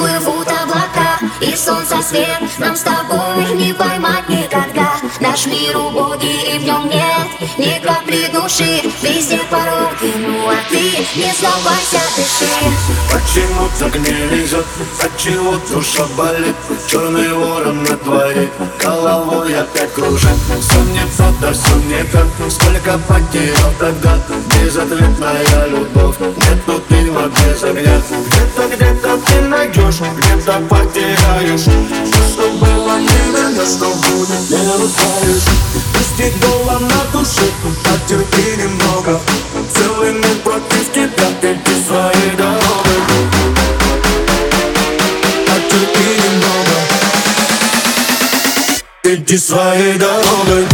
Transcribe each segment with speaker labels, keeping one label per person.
Speaker 1: плывут облака И солнце свет. Нам с тобой не поймать никогда. Наш мир убогий и в нем нет ни капли души. Везде пороки, ну а ты не сдавайся, дыши.
Speaker 2: Почему так не везет, отчего душа болит? Черный ворон на твоей головой опять кружит. Все не то, да все не так. Сколько потерял тогда Безответная любовь? Нету дыма без найдешь Где-то потеряешь. Все, что было, не вернешь Что будет, не узнаешь Пусть гола на душе Потерпи немного. Целый мир против тебя Иди своей дорогой Потерпи немного. Иди своей дорогой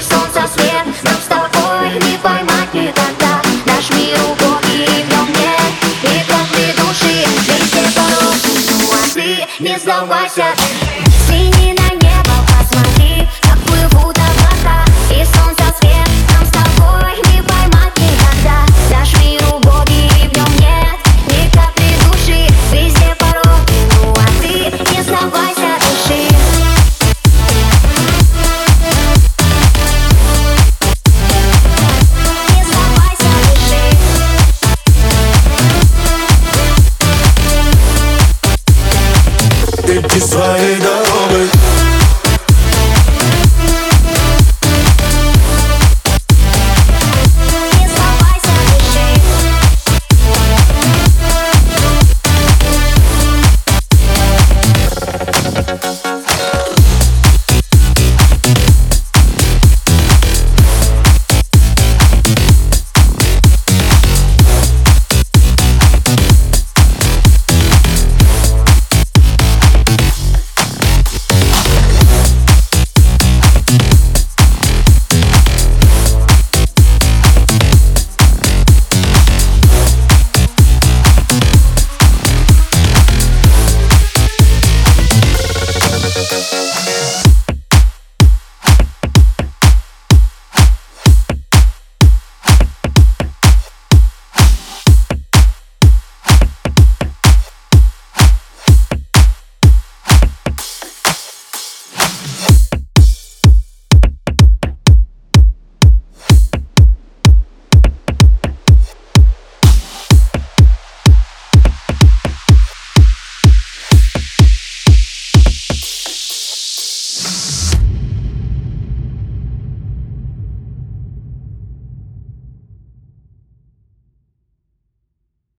Speaker 1: И свет нам с тобой не поймать никогда. Наш мир убогий, и в нем нет ни капли души. Везде пороки, ну а не сдавайся, Kiswahili